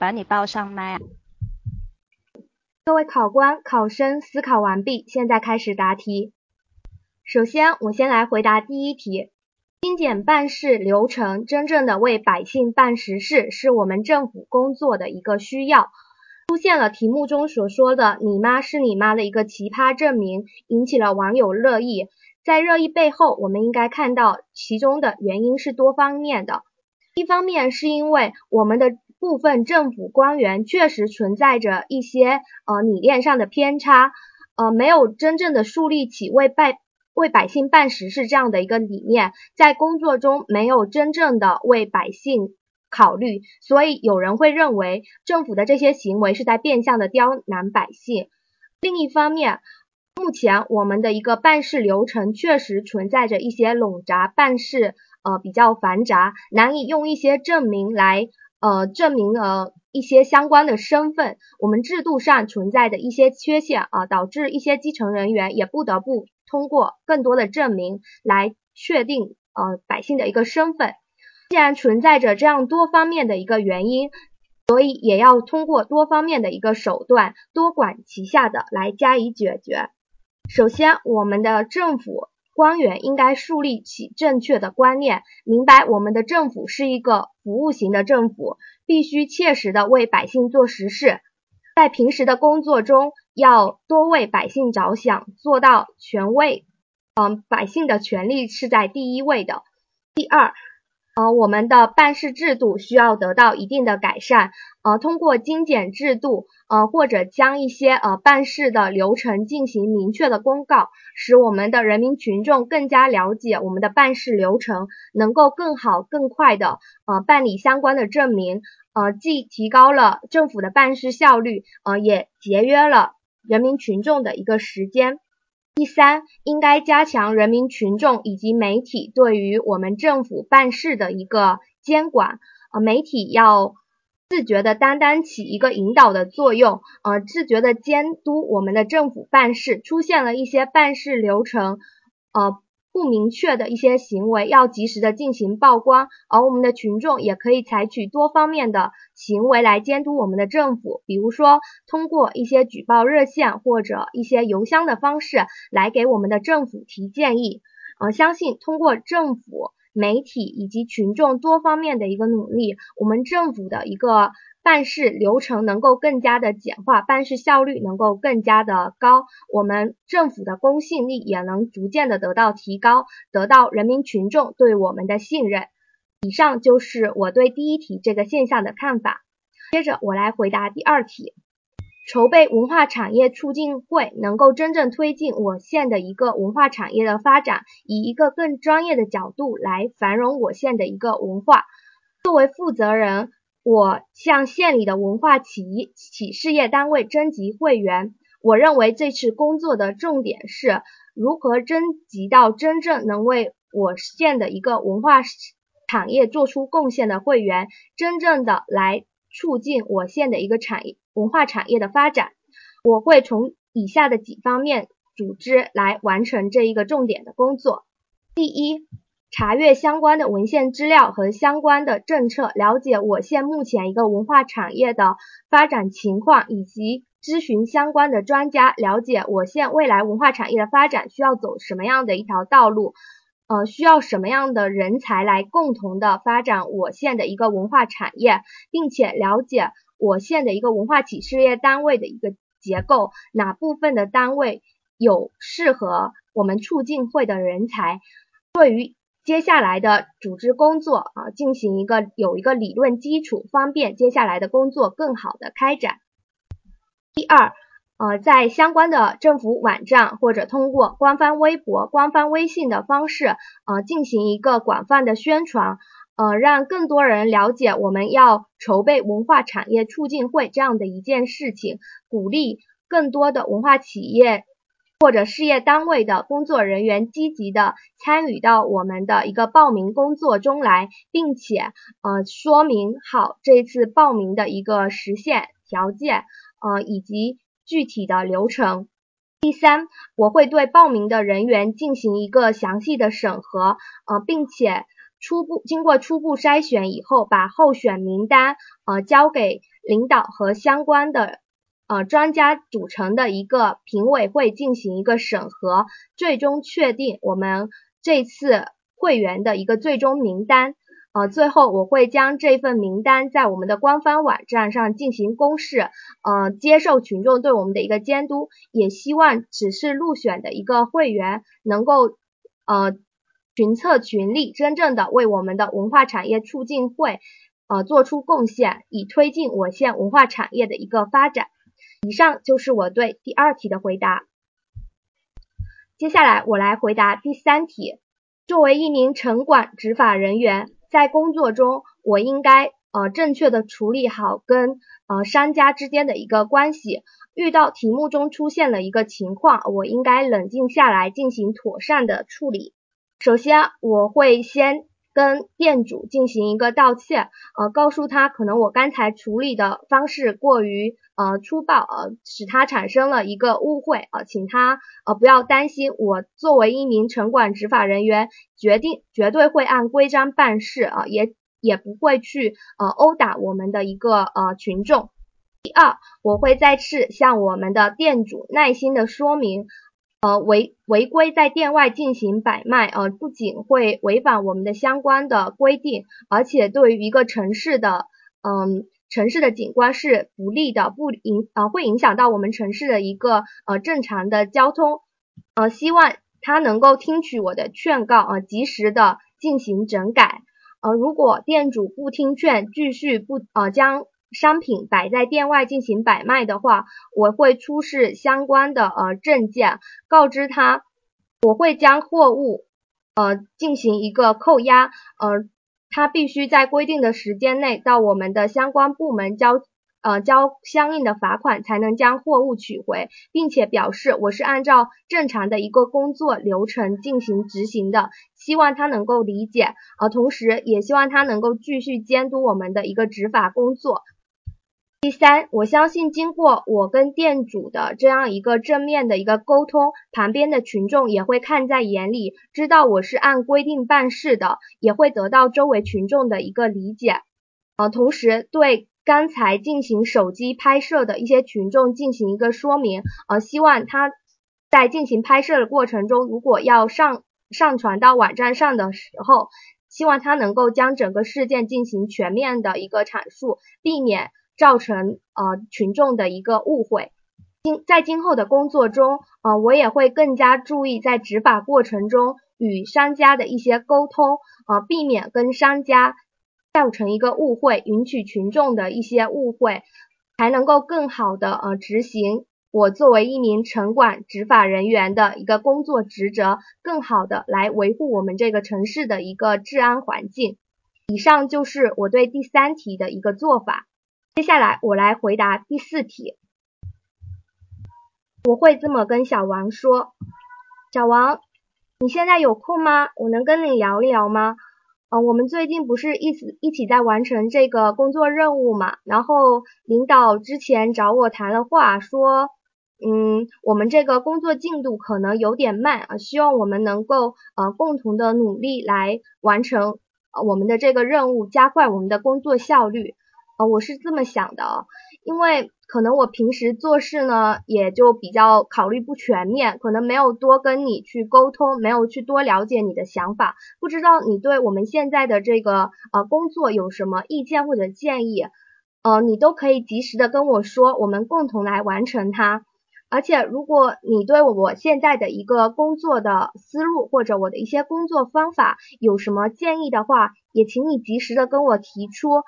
把你报上麦啊。各位考官、考生思考完毕，现在开始答题。首先，我先来回答第一题。精简办事流程，真正的为百姓办实事，是我们政府工作的一个需要。出现了题目中所说的“你妈是你妈”的一个奇葩证明，引起了网友热议。在热议背后，我们应该看到其中的原因是多方面的。一方面是因为我们的部分政府官员确实存在着一些呃理念上的偏差，呃没有真正的树立起为百为百姓办实事这样的一个理念，在工作中没有真正的为百姓。考虑，所以有人会认为政府的这些行为是在变相的刁难百姓。另一方面，目前我们的一个办事流程确实存在着一些冗杂，办事呃比较繁杂，难以用一些证明来呃证明呃一些相关的身份。我们制度上存在的一些缺陷啊，导致一些基层人员也不得不通过更多的证明来确定呃百姓的一个身份。既然存在着这样多方面的一个原因，所以也要通过多方面的一个手段，多管齐下的来加以解决。首先，我们的政府官员应该树立起正确的观念，明白我们的政府是一个服务型的政府，必须切实的为百姓做实事。在平时的工作中，要多为百姓着想，做到权威嗯百姓的权利是在第一位的。第二。呃，我们的办事制度需要得到一定的改善，呃，通过精简制度，呃，或者将一些呃办事的流程进行明确的公告，使我们的人民群众更加了解我们的办事流程，能够更好更快的呃办理相关的证明，呃，既提高了政府的办事效率，呃，也节约了人民群众的一个时间。第三，应该加强人民群众以及媒体对于我们政府办事的一个监管，呃，媒体要自觉的担当起一个引导的作用，呃，自觉的监督我们的政府办事，出现了一些办事流程，呃。不明确的一些行为要及时的进行曝光，而我们的群众也可以采取多方面的行为来监督我们的政府，比如说通过一些举报热线或者一些邮箱的方式来给我们的政府提建议。呃，相信通过政府、媒体以及群众多方面的一个努力，我们政府的一个。办事流程能够更加的简化，办事效率能够更加的高，我们政府的公信力也能逐渐的得到提高，得到人民群众对我们的信任。以上就是我对第一题这个现象的看法。接着我来回答第二题，筹备文化产业促进会能够真正推进我县的一个文化产业的发展，以一个更专业的角度来繁荣我县的一个文化。作为负责人。我向县里的文化企企事业单位征集会员。我认为这次工作的重点是如何征集到真正能为我县的一个文化产业做出贡献的会员，真正的来促进我县的一个产业文化产业的发展。我会从以下的几方面组织来完成这一个重点的工作。第一。查阅相关的文献资料和相关的政策，了解我县目前一个文化产业的发展情况，以及咨询相关的专家，了解我县未来文化产业的发展需要走什么样的一条道路，呃，需要什么样的人才来共同的发展我县的一个文化产业，并且了解我县的一个文化企事业单位的一个结构，哪部分的单位有适合我们促进会的人才，对于。接下来的组织工作啊，进行一个有一个理论基础，方便接下来的工作更好的开展。第二，呃，在相关的政府网站或者通过官方微博、官方微信的方式，呃，进行一个广泛的宣传，呃，让更多人了解我们要筹备文化产业促进会这样的一件事情，鼓励更多的文化企业。或者事业单位的工作人员积极的参与到我们的一个报名工作中来，并且呃说明好这次报名的一个实现条件呃以及具体的流程。第三，我会对报名的人员进行一个详细的审核呃，并且初步经过初步筛选以后，把候选名单呃交给领导和相关的呃专家组成的一个评委会进行一个审核，最终确定我们这次会员的一个最终名单。呃，最后我会将这份名单在我们的官方网站上进行公示，呃，接受群众对我们的一个监督，也希望只是入选的一个会员能够呃群策群力，真正的为我们的文化产业促进会呃做出贡献，以推进我县文化产业的一个发展。以上就是我对第二题的回答。接下来我来回答第三题。作为一名城管执法人员。在工作中，我应该呃正确的处理好跟呃商家之间的一个关系。遇到题目中出现了一个情况，我应该冷静下来进行妥善的处理。首先，我会先。跟店主进行一个道歉，呃，告诉他可能我刚才处理的方式过于呃粗暴，呃，使他产生了一个误会，呃，请他呃不要担心，我作为一名城管执法人员，决定绝对会按规章办事，啊，也也不会去呃殴打我们的一个呃群众。第二，我会再次向我们的店主耐心的说明。呃，违违规在店外进行摆卖，呃，不仅会违反我们的相关的规定，而且对于一个城市的，嗯，城市的景观是不利的，不影，呃，会影响到我们城市的一个呃正常的交通，呃，希望他能够听取我的劝告，呃，及时的进行整改，呃，如果店主不听劝，继续不，呃，将。商品摆在店外进行摆卖的话，我会出示相关的呃证件，告知他，我会将货物呃进行一个扣押，呃，他必须在规定的时间内到我们的相关部门交呃交相应的罚款，才能将货物取回，并且表示我是按照正常的一个工作流程进行执行的，希望他能够理解，呃，同时也希望他能够继续监督我们的一个执法工作。第三，我相信经过我跟店主的这样一个正面的一个沟通，旁边的群众也会看在眼里，知道我是按规定办事的，也会得到周围群众的一个理解。呃，同时对刚才进行手机拍摄的一些群众进行一个说明，呃，希望他在进行拍摄的过程中，如果要上上传到网站上的时候，希望他能够将整个事件进行全面的一个阐述，避免。造成呃群众的一个误会，今在今后的工作中，呃我也会更加注意在执法过程中与商家的一些沟通，呃避免跟商家造成一个误会，引起群众的一些误会，才能够更好的呃执行我作为一名城管执法人员的一个工作职责，更好的来维护我们这个城市的一个治安环境。以上就是我对第三题的一个做法。接下来我来回答第四题，我会这么跟小王说：小王，你现在有空吗？我能跟你聊一聊吗？嗯，我们最近不是一直一起在完成这个工作任务嘛？然后领导之前找我谈了话，说，嗯，我们这个工作进度可能有点慢啊，希望我们能够呃共同的努力来完成我们的这个任务，加快我们的工作效率。呃，我是这么想的，因为可能我平时做事呢，也就比较考虑不全面，可能没有多跟你去沟通，没有去多了解你的想法，不知道你对我们现在的这个呃工作有什么意见或者建议，呃，你都可以及时的跟我说，我们共同来完成它。而且如果你对我现在的一个工作的思路或者我的一些工作方法有什么建议的话，也请你及时的跟我提出。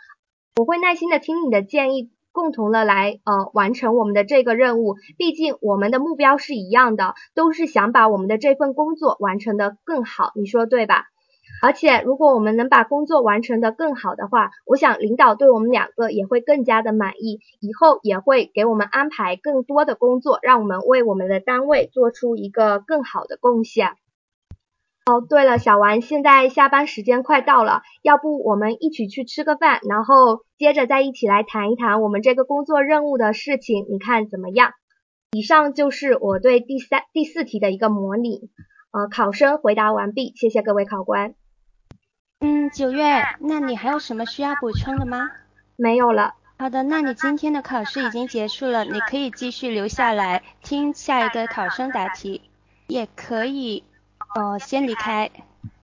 我会耐心的听你的建议，共同的来呃完成我们的这个任务。毕竟我们的目标是一样的，都是想把我们的这份工作完成的更好，你说对吧？而且如果我们能把工作完成的更好的话，我想领导对我们两个也会更加的满意，以后也会给我们安排更多的工作，让我们为我们的单位做出一个更好的贡献。哦，对了，小王，现在下班时间快到了，要不我们一起去吃个饭，然后接着再一起来谈一谈我们这个工作任务的事情，你看怎么样？以上就是我对第三、第四题的一个模拟，呃，考生回答完毕，谢谢各位考官。嗯，九月，那你还有什么需要补充的吗？没有了。好的，那你今天的考试已经结束了，你可以继续留下来听下一个考生答题，也可以呃先离开。